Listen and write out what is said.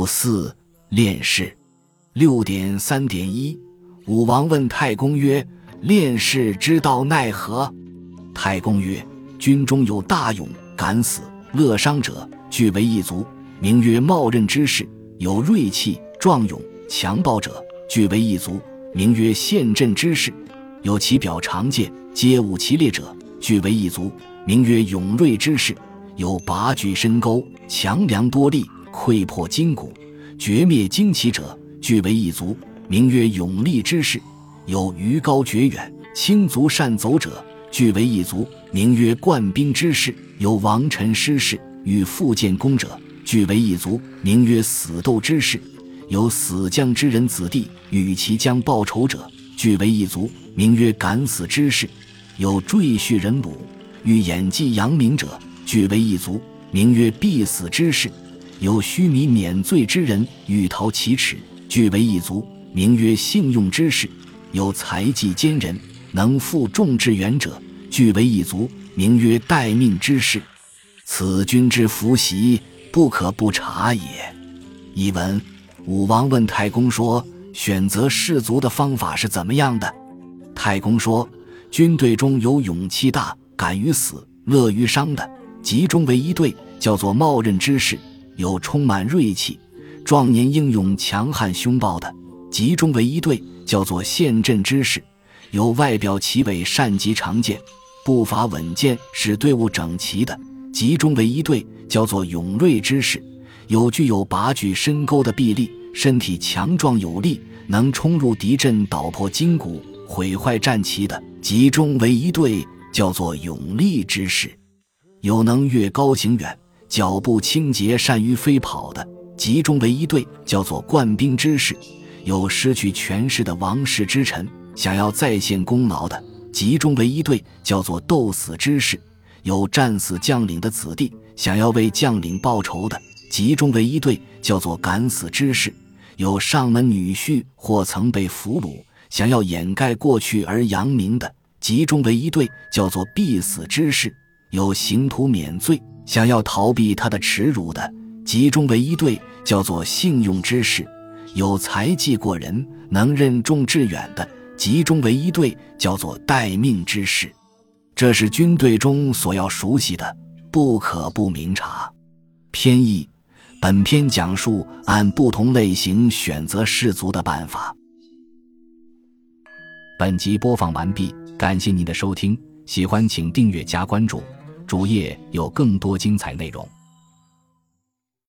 五四练士。六点三点一，武王问太公曰：“练士之道奈何？”太公曰：“军中有大勇敢死乐伤者，俱为一族，名曰冒刃之士；有锐气壮勇强暴者，俱为一族，名曰陷阵之士；有其表长剑皆舞其列者，俱为一族，名曰勇锐之士；有拔举深沟强梁多力溃破筋骨绝灭旌旗者。”俱为一族，名曰勇力之士；有鱼高绝远、轻足善走者，俱为一族，名曰冠兵之士；有王臣失势与复建功者，俱为一族，名曰死斗之士；有死将之人子弟与其将报仇者，俱为一族，名曰敢死之士；有赘婿人鲁欲演技扬名者，俱为一族，名曰必死之士；有虚弥免罪之人欲逃其耻。俱为一族，名曰幸用之士；有才技坚人，能负重志远者，俱为一族，名曰待命之士。此君之福袭，不可不察也。译文：武王问太公说：“选择士卒的方法是怎么样的？”太公说：“军队中有勇气大、敢于死、乐于伤的，集中为一队，叫做冒任之士；有充满锐气。”壮年英勇、强悍凶暴的，集中为一队，叫做陷阵之士；有外表奇伟、善击长剑、步伐稳健、使队伍整齐的，集中为一队，叫做勇锐之士；有具有拔举深沟的臂力，身体强壮有力，能冲入敌阵、捣破筋骨、毁坏战旗的，集中为一队，叫做勇力之士；有能越高行远、脚步轻捷、善于飞跑的。集中为一队，叫做冠兵之士；有失去权势的王室之臣，想要再现功劳的，集中为一队，叫做斗死之士；有战死将领的子弟，想要为将领报仇的，集中为一队，叫做敢死之士；有上门女婿或曾被俘虏，想要掩盖过去而扬名的，集中为一队，叫做必死之士；有刑徒免罪，想要逃避他的耻辱的。集中为一队，叫做幸用之士；有才技过人、能任重致远的，集中为一队，叫做待命之士。这是军队中所要熟悉的，不可不明察。偏义。本篇讲述按不同类型选择士卒的办法。本集播放完毕，感谢您的收听，喜欢请订阅加关注，主页有更多精彩内容。